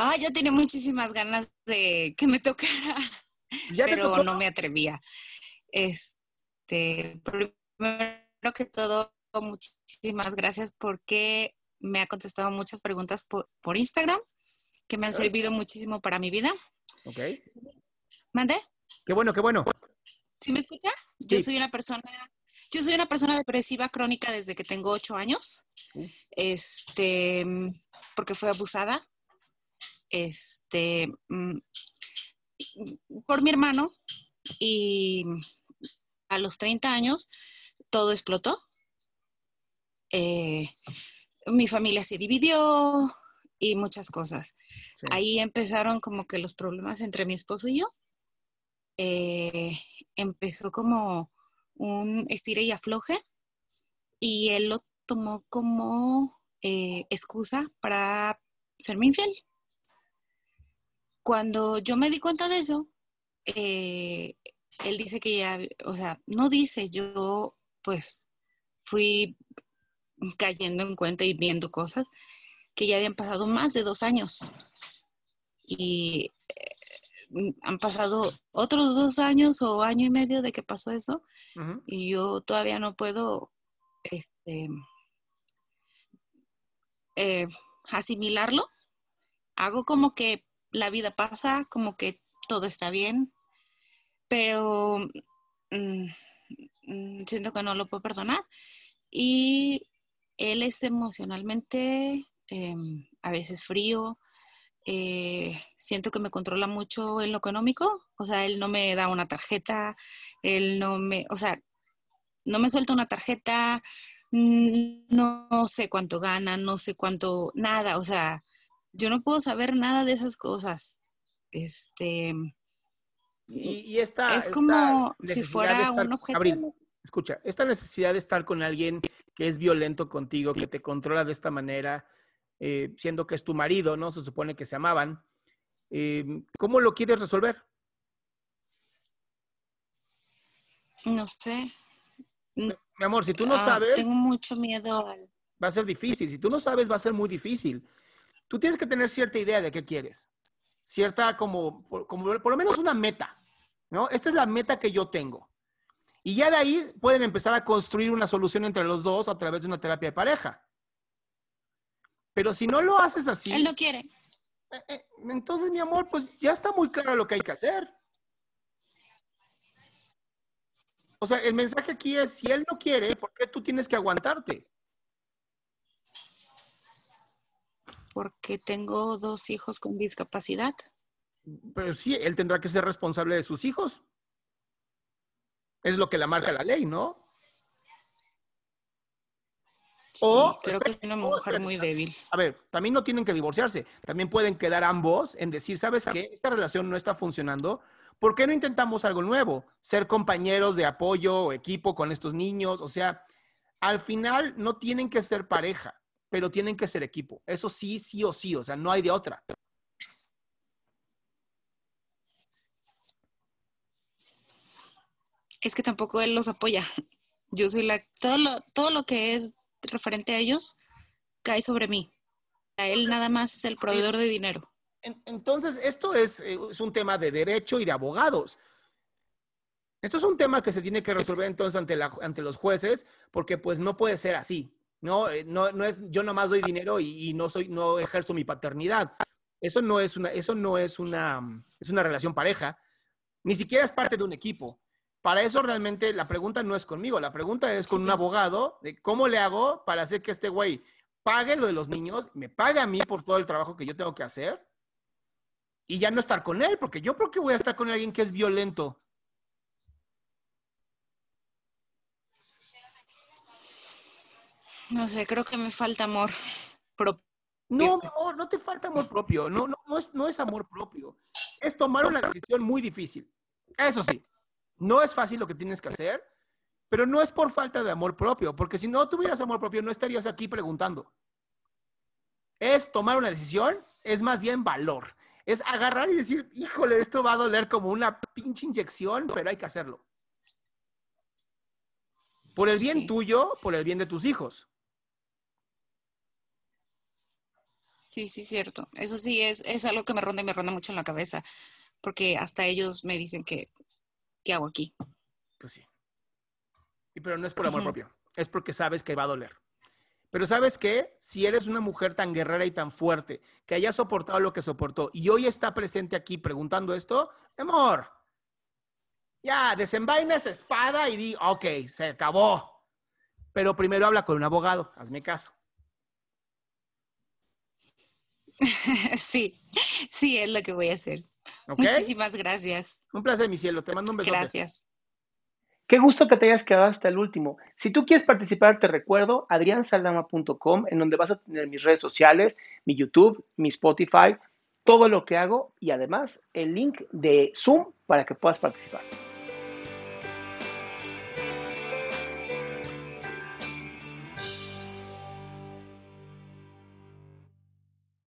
Ah, yo tenía muchísimas ganas de que me tocara, pero no me atrevía. Este, primero que todo, muchísimas gracias porque me ha contestado muchas preguntas por, Instagram que me han servido muchísimo para mi vida. Ok. ¿Mande? Qué bueno, qué bueno. ¿Sí me escucha? Yo soy una persona, yo soy una persona depresiva crónica desde que tengo ocho años. Este, porque fue abusada. Este, mm, por mi hermano. Y a los 30 años todo explotó. Eh, mi familia se dividió y muchas cosas. Ahí empezaron como que los problemas entre mi esposo y yo. Eh, empezó como un estire y afloje y él lo tomó como eh, excusa para serme infiel. Cuando yo me di cuenta de eso, él dice que ya, o sea, no dice, yo pues fui cayendo en cuenta y viendo cosas que ya habían pasado más de dos años. Y eh, han pasado otros dos años o año y medio de que pasó eso. Y yo todavía no puedo este, eh, asimilarlo. Hago como que la vida pasa, como que todo está bien, pero mm, mm, siento que no lo puedo perdonar. Y él es emocionalmente em, a veces frío. Eh, siento que me controla mucho en lo económico. O sea, él no me da una tarjeta, él no me, o sea, no me suelta una tarjeta, no sé cuánto gana, no sé cuánto, nada. O sea, yo no puedo saber nada de esas cosas. Este. Y, esta, es como si fuera un objeto. escucha, esta necesidad de estar con alguien que es violento contigo, que te controla de esta manera, eh, siendo que es tu marido, ¿no? Se supone que se amaban. Eh, ¿Cómo lo quieres resolver? No sé. Mi amor, si tú no ah, sabes... Tengo mucho miedo Va a ser difícil. Si tú no sabes, va a ser muy difícil. Tú tienes que tener cierta idea de qué quieres. Cierta como, como por lo menos una meta, ¿no? Esta es la meta que yo tengo. Y ya de ahí pueden empezar a construir una solución entre los dos a través de una terapia de pareja. Pero si no lo haces así... Él no quiere. Eh, eh, entonces, mi amor, pues ya está muy claro lo que hay que hacer. O sea, el mensaje aquí es, si él no quiere, ¿por qué tú tienes que aguantarte? Porque tengo dos hijos con discapacidad. Pero sí, él tendrá que ser responsable de sus hijos. Es lo que la marca la ley, ¿no? o, creo que es una mujer muy débil. A ver, también no tienen que divorciarse. También pueden quedar ambos en decir, ¿sabes qué? Esta relación no está funcionando. ¿Por qué no intentamos algo nuevo? Ser compañeros de apoyo o equipo con estos niños. O sea, al final no tienen que ser pareja, pero tienen que ser equipo. Eso sí, sí o sí. O sea, no hay de otra. es que tampoco él los apoya. Yo soy la, todo lo, todo lo que es referente a ellos cae sobre mí. A él nada más es el proveedor de dinero. Entonces, esto es, eh, es un tema de derecho y de abogados. Esto es un tema que se tiene que resolver entonces ante, la, ante los jueces, porque pues no puede ser así. No, eh, no, no es yo nomás doy dinero y, y, no soy, no ejerzo mi paternidad. Eso no es una, eso no es una, es una relación pareja. Ni siquiera es parte de un equipo para eso realmente la pregunta no es conmigo, la pregunta es con un abogado de cómo le hago para hacer que este güey pague lo de los niños, me pague a mí por todo el trabajo que yo tengo que hacer y ya no estar con él, porque yo creo que voy a estar con alguien que es violento. No sé, creo que me falta amor propio. No, mi amor, no te falta amor propio. No, no, no, es, no es amor propio. Es tomar una decisión muy difícil. Eso sí, no es fácil lo que tienes que hacer, pero no es por falta de amor propio, porque si no tuvieras amor propio, no estarías aquí preguntando. Es tomar una decisión, es más bien valor. Es agarrar y decir, híjole, esto va a doler como una pinche inyección, pero hay que hacerlo. Por el bien Sí. tuyo, por el bien de tus hijos. Sí, sí, cierto. Eso sí es, es algo que me ronda y me ronda mucho en la cabeza, porque hasta ellos me dicen que, ¿qué hago aquí? Pues sí. Y pero no es por amor propio, es porque sabes que va a doler. Pero sabes qué? Si eres una mujer tan guerrera y tan fuerte, que haya soportado lo que soportó y hoy está presente aquí preguntando esto, amor, ya, desenvaina esa espada y di, ok, se acabó. Pero primero habla con un abogado, hazme caso. Sí, sí, es lo que voy a hacer. Muchísimas gracias. Un placer, mi cielo. Te mando un beso. Gracias. Qué gusto que te hayas quedado hasta el último. Si tú quieres participar, te recuerdo adriansaldama.com, en donde vas a tener mis redes sociales, mi YouTube, mi Spotify, todo lo que hago y además el link de Zoom para que puedas participar.